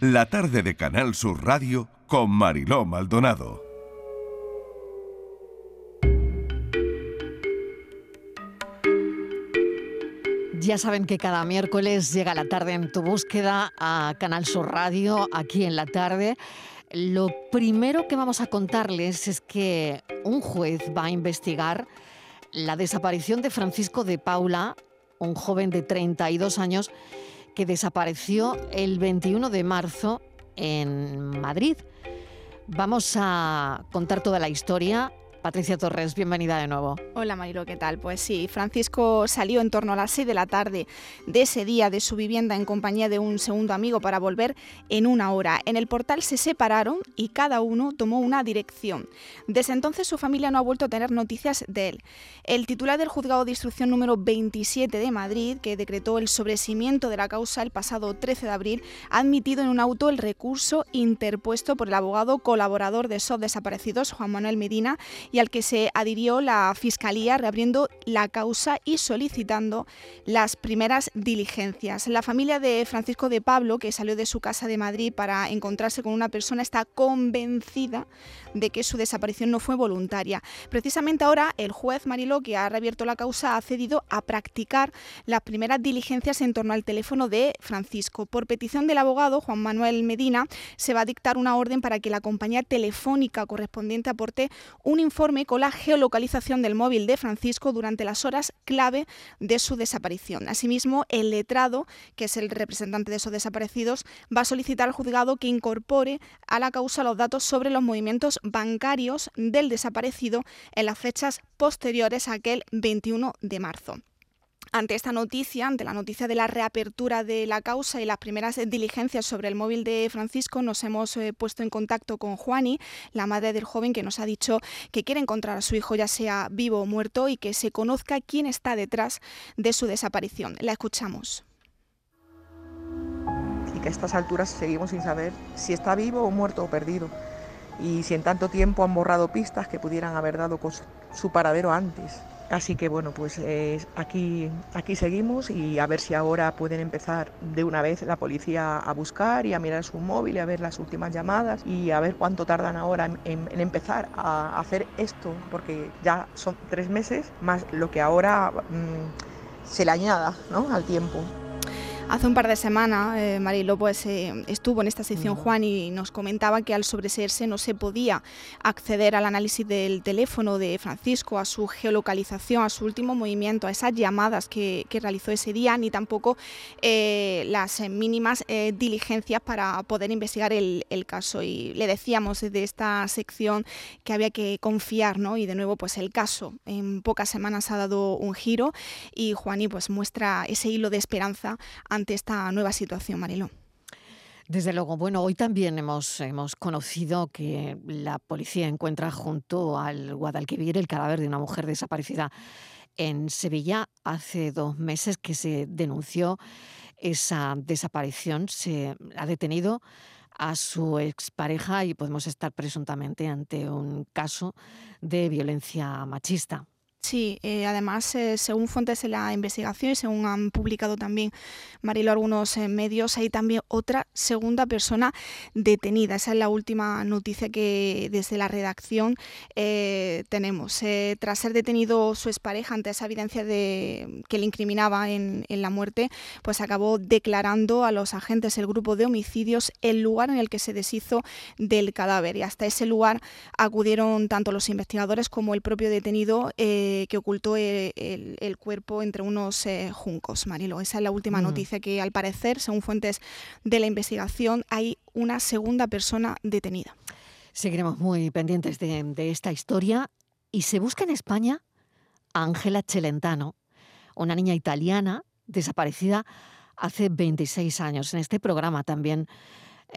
la tarde de Canal Sur Radio con Mariló Maldonado. Ya saben que cada miércoles llega la tarde en tu búsqueda a Canal Sur Radio, aquí en la tarde. Lo primero que vamos a contarles es que un juez va a investigar la desaparición de Francisco de Paula, un joven de 32 años que desapareció el 21 de marzo en Madrid. Vamos a contar toda la historia Patricia Torres, bienvenida de nuevo. Hola Marilo, ¿qué tal? Pues sí, Francisco salió en torno a las 6 de la tarde de ese día de su vivienda en compañía de un segundo amigo para volver en una hora. En el portal se separaron y cada uno tomó una dirección. Desde entonces su familia no ha vuelto a tener noticias de él. El titular del juzgado de instrucción número 27 de Madrid, que decretó el sobrecimiento de la causa el pasado 13 de abril, ha admitido en un auto el recurso interpuesto por el abogado colaborador de SOF desaparecidos, Juan Manuel Medina, y al que se adhirió la Fiscalía reabriendo la causa y solicitando las primeras diligencias. La familia de Francisco de Pablo, que salió de su casa de Madrid para encontrarse con una persona, está convencida de que su desaparición no fue voluntaria. Precisamente ahora el juez Mariló, que ha reabierto la causa, ha cedido a practicar las primeras diligencias en torno al teléfono de Francisco. Por petición del abogado Juan Manuel Medina, se va a dictar una orden para que la compañía telefónica correspondiente aporte un informe con la geolocalización del móvil de Francisco durante las horas clave de su desaparición. Asimismo, el letrado, que es el representante de esos desaparecidos, va a solicitar al juzgado que incorpore a la causa los datos sobre los movimientos bancarios del desaparecido en las fechas posteriores a aquel 21 de marzo. Ante esta noticia, ante la noticia de la reapertura de la causa y las primeras diligencias sobre el móvil de Francisco, nos hemos eh, puesto en contacto con Juani, la madre del joven, que nos ha dicho que quiere encontrar a su hijo, ya sea vivo o muerto, y que se conozca quién está detrás de su desaparición. La escuchamos. Y que a estas alturas seguimos sin saber si está vivo o muerto o perdido. Y si en tanto tiempo han borrado pistas que pudieran haber dado con su paradero antes. Así que bueno, pues aquí, aquí seguimos y a ver si ahora pueden empezar de una vez la policía a buscar y a mirar su móvil y a ver las últimas llamadas y a ver cuánto tardan ahora en, empezar a hacer esto, porque ya son tres meses más lo que ahora mm, se le añada ¿no? al tiempo. Hace un par de semanas, eh, Marilo pues, eh, estuvo en esta sección Juan y nos comentaba que al sobreseerse no se podía acceder al análisis del teléfono de Francisco, a su geolocalización, a su último movimiento, a esas llamadas que, realizó ese día, ni tampoco eh, las mínimas diligencias para poder investigar el, caso. Y le decíamos desde esta sección que había que confiar, ¿no? Y de nuevo, pues el caso en pocas semanas ha dado un giro y Juani pues muestra ese hilo de esperanza ante esta nueva situación, Mariló. Desde luego, bueno, hoy también hemos, hemos conocido que la policía encuentra junto al Guadalquivir el cadáver de una mujer desaparecida en Sevilla hace dos meses que se denunció esa desaparición. Se ha detenido a su expareja y podemos estar presuntamente ante un caso de violencia machista. Sí, eh, además, eh, según fuentes de la investigación y según han publicado también Marilo algunos eh, medios, hay también otra segunda persona detenida. Esa es la última noticia que desde la redacción tenemos. tras ser detenido su expareja ante esa evidencia de que le incriminaba en, la muerte, pues acabó declarando a los agentes el grupo de homicidios el lugar en el que se deshizo del cadáver. Y hasta ese lugar acudieron tanto los investigadores como el propio detenido que ocultó el, cuerpo entre unos eh, juncos, Marilo. Esa es la última mm. noticia que, al parecer, según fuentes de la investigación, hay una segunda persona detenida. Seguiremos muy pendientes de, de esta historia. Y se busca en España a Ángela Celentano, una niña italiana desaparecida hace 26 años. En este programa también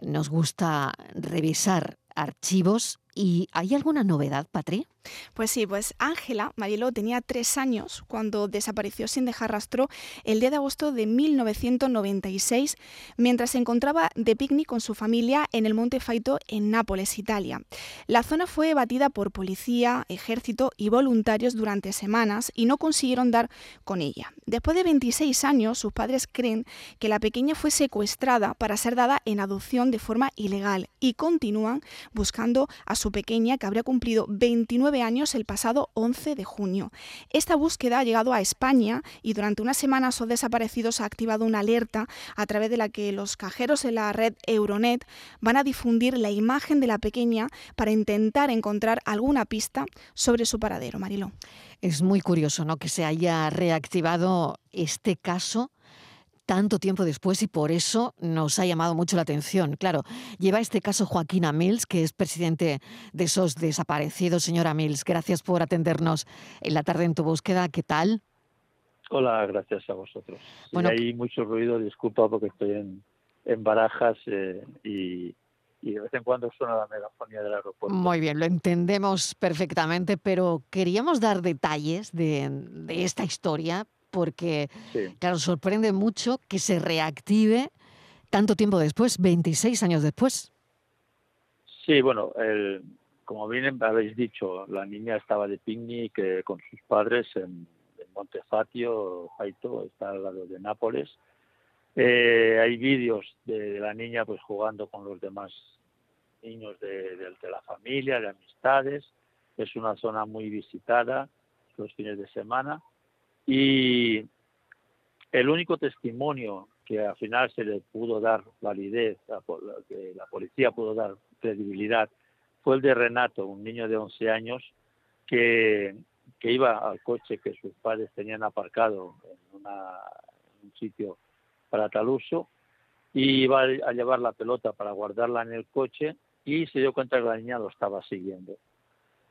nos gusta revisar archivos ¿Y hay alguna novedad, Patri? Pues sí, pues Ángela Marielo tenía tres años cuando desapareció sin dejar rastro el 10 de agosto de 1996 mientras se encontraba de picnic con su familia en el Monte Faito en Nápoles, Italia. La zona fue batida por policía, ejército y voluntarios durante semanas y no consiguieron dar con ella. Después de 26 años, sus padres creen que la pequeña fue secuestrada para ser dada en adopción de forma ilegal y continúan buscando a su pequeña que habría cumplido 29 años el pasado 11 de junio. Esta búsqueda ha llegado a España y durante unas semanas o desaparecidos ha activado una alerta a través de la que los cajeros en la red Euronet van a difundir la imagen de la pequeña para intentar encontrar alguna pista sobre su paradero, Mariló. Es muy curioso ¿no? que se haya reactivado este caso tanto tiempo después y por eso nos ha llamado mucho la atención. Claro, lleva este caso Joaquina Mills, que es presidente de esos desaparecidos. Señora Mills, gracias por atendernos en la tarde en tu búsqueda. ¿Qué tal? Hola, gracias a vosotros. Bueno, hay mucho ruido, disculpa porque estoy en, en barajas eh, y, de vez en cuando suena la megafonía del aeropuerto. Muy bien, lo entendemos perfectamente, pero queríamos dar detalles de, de esta historia porque, claro, sorprende mucho que se reactive tanto tiempo después, 26 años después. Sí, bueno, el, como bien habéis dicho, la niña estaba de picnic eh, con sus padres en, Montefatio, Jaito, está al lado de Nápoles. Eh, hay vídeos de, la niña pues jugando con los demás niños de, de, la familia, de amistades. Es una zona muy visitada los fines de semana. Y el único testimonio que al final se le pudo dar validez, que la policía pudo dar credibilidad, fue el de Renato, un niño de 11 años que, que iba al coche que sus padres tenían aparcado en, un sitio para tal uso y iba a llevar la pelota para guardarla en el coche y se dio cuenta que la niña lo estaba siguiendo.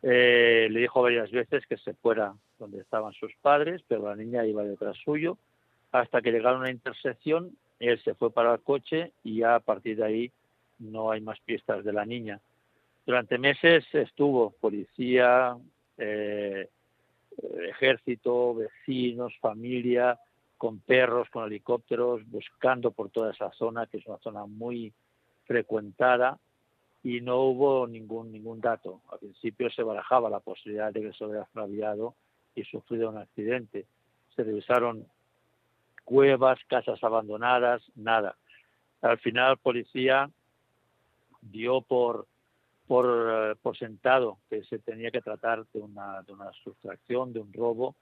Eh, le dijo varias veces que se fuera donde estaban sus padres, pero la niña iba detrás suyo, hasta que llegaron a una intersección, él se fue para el coche y ya a partir de ahí no hay más pistas de la niña. Durante meses estuvo policía, eh, ejército, vecinos, familia, con perros, con helicópteros, buscando por toda esa zona, que es una zona muy frecuentada y no hubo ningún ningún dato. Al principio se barajaba la posibilidad de que se hubiera extraviado y sufrido un accidente. Se revisaron cuevas, casas abandonadas, nada. Al final, policía dio por, por, eh, por sentado que se tenía que tratar de una, de una sustracción, de un robo,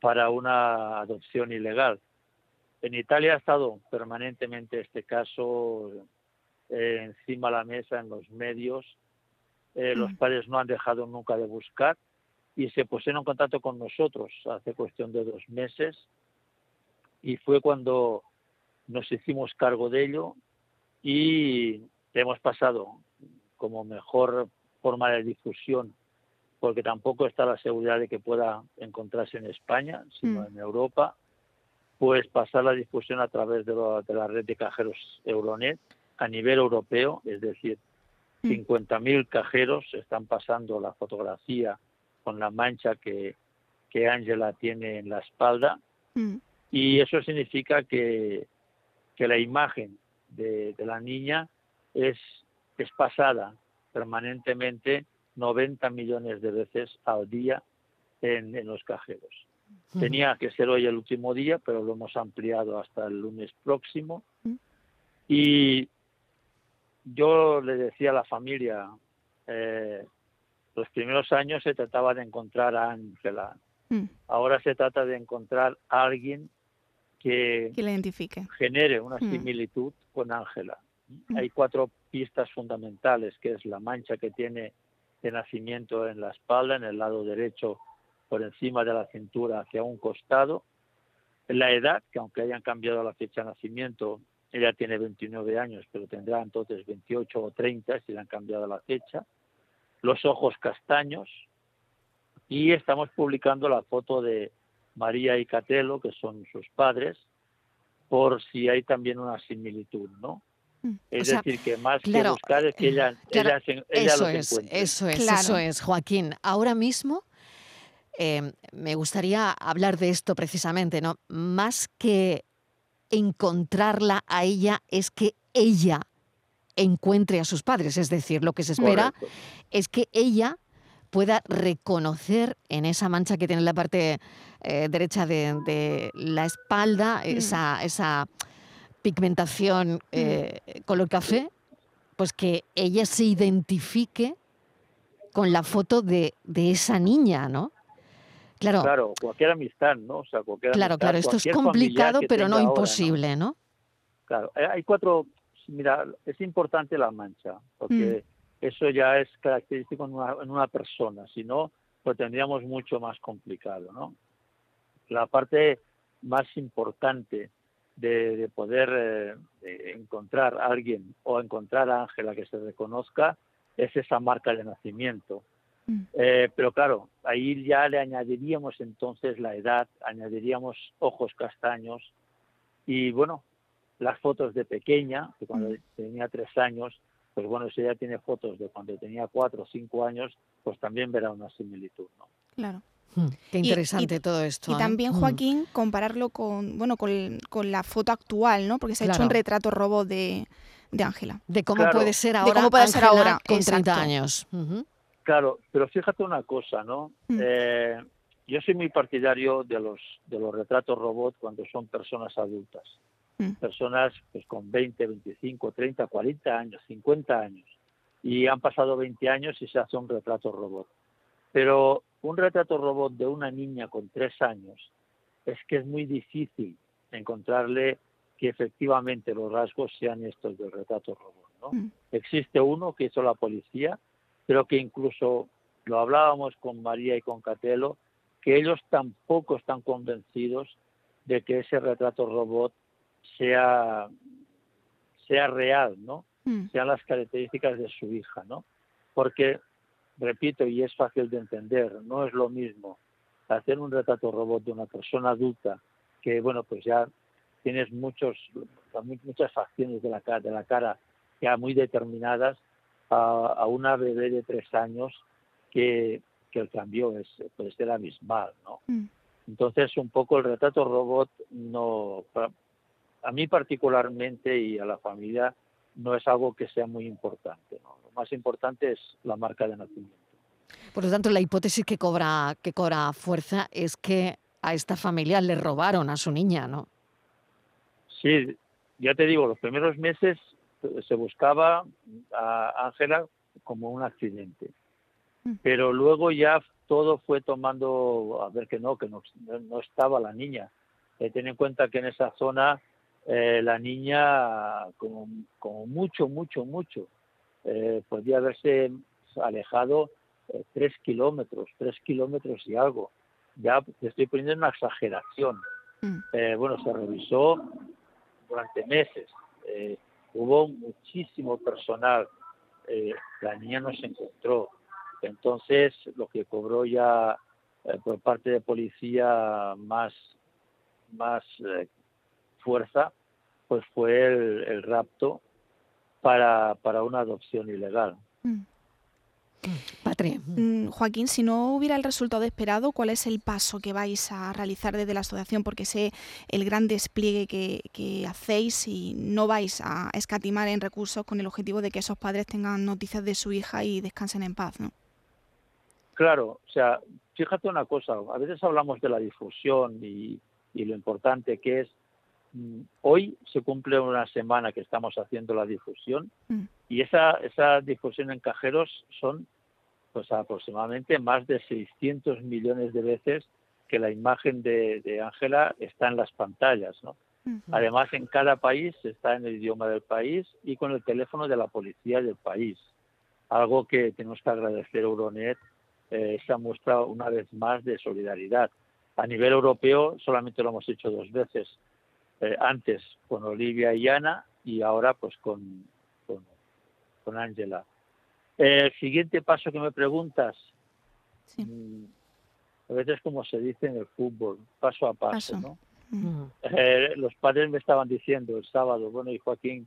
para una adopción ilegal. En Italia ha estado permanentemente este caso eh, encima de la mesa en los medios. Eh, los padres no han dejado nunca de buscar y se pusieron en contacto con nosotros hace cuestión de dos meses y fue cuando nos hicimos cargo de ello y hemos pasado como mejor forma de difusión porque tampoco está la seguridad de que pueda encontrarse en España, sino mm. en Europa, pues pasar la difusión a través de, de la red de cajeros Euronet a nivel europeo, es decir, 50.000 mm. cajeros están pasando la fotografía con la mancha que, que Angela tiene en la espalda mm. y eso significa que, que la imagen de, la niña es, es pasada permanentemente 90 millones de veces al día en, en los cajeros. Mm. Tenía que ser hoy el último día, pero lo hemos ampliado hasta el lunes próximo. Y yo le decía a la familia, eh, los primeros años se trataba de encontrar a Ángela. Mm. Ahora se trata de encontrar a alguien que, que identifique. genere una mm. similitud con Ángela. Mm. Hay cuatro pistas fundamentales, que es la mancha que tiene de nacimiento en la espalda, en el lado derecho, por encima de la cintura hacia un costado. La edad, que aunque hayan cambiado la fecha de nacimiento, ella tiene 29 años, pero tendrá entonces 28 o 30 si le han cambiado la fecha. Los ojos castaños. Y estamos publicando la foto de María y Catelo, que son sus padres, por si hay también una similitud, ¿no? Mm. Es decir, que más que buscar es que ella, ella, eso es, Eso es, eso es, Joaquín. Ahora mismo em, me gustaría hablar de esto precisamente, ¿no? Más que encontrarla a ella, es que ella encuentre a sus padres. Es decir, lo que se espera es que ella pueda reconocer en esa mancha que tiene en la parte eh, derecha de, la espalda, mm. esa, esa pigmentación mm. eh, color café, pues que ella se identifique con la foto de, esa niña, ¿no? Claro, claro, cualquier amistad, ¿no? O sea, cualquier claro, claro, esto es complicado, pero no imposible, ¿no? Claro, eh, hay cuatro, mira, es importante la mancha, porque mm. eso ya es característico en una, en una persona, si no, lo tendríamos mucho más complicado, ¿no? La parte más importante de, poder eh, encontrar a alguien o encontrar a Ángela que se reconozca es esa marca de nacimiento. Mm. Eh, pero claro, ahí ya le añadiríamos entonces la edad, añadiríamos ojos castaños y bueno, las fotos de pequeña, que cuando mm. tenía tres años, pues bueno, si ella tiene fotos de cuando tenía cuatro o cinco años, pues también verá una similitud, ¿no? Claro. Hmm, qué interesante todo esto. Y ¿eh? también, hmm. Joaquín, compararlo con, bueno, con, la foto actual, ¿no? Porque se ha hecho un retrato robot de Ángela. De, cómo puede ser ahora, cómo puede ser ahora con 30 años. Claro, pero fíjate una cosa, ¿no? Hmm. Eh, yo soy muy partidario de los, de los retratos robot cuando son personas adultas. Personas pues, con 20, 25, 30, 40 años, 50 años. Y han pasado 20 años y se hace un retrato robot. Pero un retrato robot de una niña con tres años es que es muy difícil encontrarle que efectivamente los rasgos sean estos del retrato robot. ¿no? Mm. Existe uno que hizo la policía, pero que incluso lo hablábamos con María y con Catelo, que ellos tampoco están convencidos de que ese retrato robot sea, sea real, ¿no? Mm. Sean las características de su hija, ¿no? Porque repito, y es fácil de entender, no es lo mismo hacer un retrato robot de una persona adulta que, bueno, pues ya tienes muchos, muchas facciones de la, cara, de la cara ya muy determinadas a, una bebé de tres años que, el cambio es, puede ser abismal, ¿no? Mm. Entonces, un poco el retrato robot no, a mí particularmente y a la familia no es algo que sea muy importante. ¿no? Lo más importante es la marca de nacimiento. Por lo tanto, la hipótesis que cobra, que cobra fuerza es que a esta familia le robaron a su niña, ¿no? Sí, ya te digo, los primeros meses se buscaba a Ángela como un accidente. Mm. Pero luego ya todo fue tomando, a ver que no, que no, no estaba la niña. Eh, ten en cuenta que en esa zona eh, la niña como, como mucho, mucho, mucho, eh, podía haberse alejado eh, tres kilómetros, tres kilómetros y algo. Ya te estoy poniendo una exageración. Mm. Bueno, se revisó durante meses. Hubo muchísimo personal. la niña no se encontró. Entonces, lo que cobró ya por parte de policía más, más fuerza, pues fue el, rapto para, para, una adopción ilegal. Mm. Patria. Mm, Joaquín, si no hubiera el resultado esperado, ¿cuál es el paso que vais a realizar desde la asociación? Porque sé el gran despliegue que, que, hacéis y no vais a escatimar en recursos con el objetivo de que esos padres tengan noticias de su hija y descansen en paz, ¿no? Claro, o sea, fíjate una cosa, a veces hablamos de la difusión y, y lo importante que es Mm, hoy se cumple una semana que estamos haciendo la difusión mm. y esa, esa difusión en cajeros son pues aproximadamente más de 600 millones de veces que la imagen de Ángela está en las pantallas, ¿no? Además, en cada país está en el idioma del país y con el teléfono de la policía del país. Algo que tenemos que agradecer a Euronet, eh, esa muestra una vez más de solidaridad. A nivel europeo solamente lo hemos hecho dos veces. Eh, antes con Olivia y Ana y ahora pues con con Ángela. El siguiente paso que me preguntas, mm, a veces como se dice en el fútbol, paso a paso, ¿no? Mm. Eh, los padres me estaban diciendo el sábado, bueno, y Joaquín,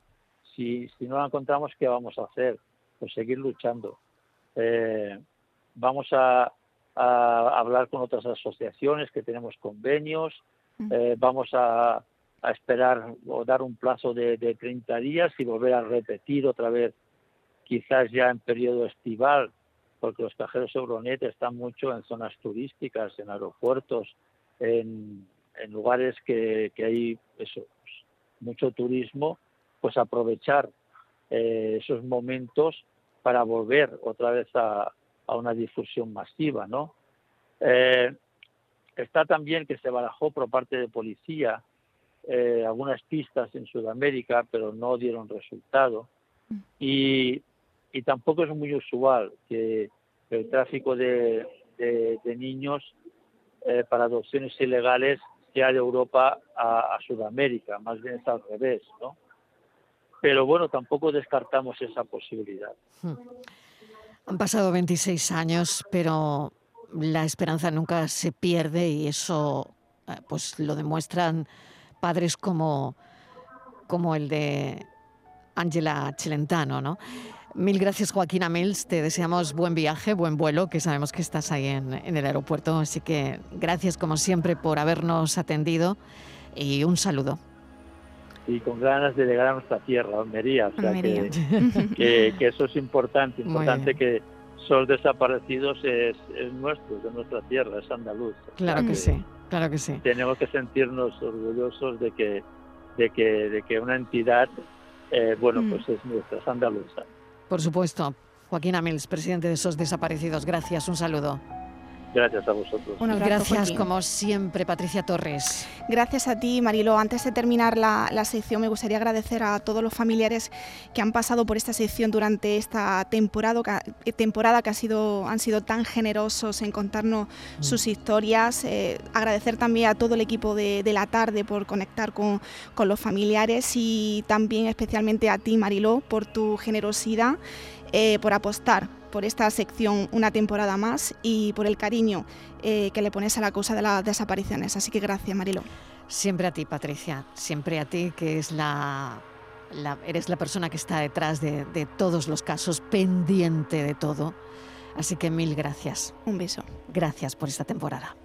si, si no la encontramos, ¿qué vamos a hacer? Pues seguir luchando. Eh, vamos a, hablar con otras asociaciones que tenemos convenios, eh, vamos a, esperar o dar un plazo de, de 30 días y volver a repetir otra vez, quizás ya en periodo estival, porque los cajeros Euronet están mucho en zonas turísticas, en aeropuertos, en, lugares que, hay eso, pues, mucho turismo, pues aprovechar eh, esos momentos para volver otra vez a, una difusión masiva, ¿no? Eh, está también que se barajó por parte de policía eh, algunas pistas en Sudamérica, pero no dieron resultado. Y, y tampoco es muy usual que el tráfico de, niños eh, para adopciones ilegales sea de Europa a, Sudamérica, más bien es al revés, ¿no? Pero bueno, tampoco descartamos esa posibilidad. Hmm. Han pasado 26 años, pero la esperanza nunca se pierde y eso eh, pues lo demuestran padres como, como el de Ángela Celentano, ¿no? Mil gracias, Joaquín Amils. Te deseamos buen viaje, buen vuelo, que sabemos que estás ahí en, el aeropuerto. Así que gracias, como siempre, por habernos atendido y un saludo. Y con ganas de llegar a nuestra tierra, Almería. O sea, Que, eso es importante. Importante que son desaparecidos es, nuestro, de nuestra tierra, es andaluz. Claro que, sí, claro que sí. Tenemos que sentirnos orgullosos de que, de que, de que una entidad, eh, bueno, mm. pues es nuestra, es andaluza. Por supuesto. Joaquín Amils, presidente de esos desaparecidos. Gracias, un saludo. Gracias a vosotros. Gracias, como siempre, Patricia Torres. Gracias a ti, Marilo. Antes de terminar la, sección, me gustaría agradecer a todos los familiares que han pasado por esta sección durante esta temporada, eh, temporada que ha sido, han sido tan generosos en contarnos mm. sus historias. Eh, agradecer también a todo el equipo de, la tarde por conectar con, con los familiares y también especialmente a ti, Marilo, por tu generosidad. Eh, por apostar por esta sección una temporada más y por el cariño eh, que le pones a la causa de las desapariciones. Así que gracias, Marilo. Siempre a ti, Patricia, siempre a ti, que es la, eres la persona que está detrás de, de todos los casos, pendiente de todo. Así que mil gracias. Un beso. Gracias por esta temporada.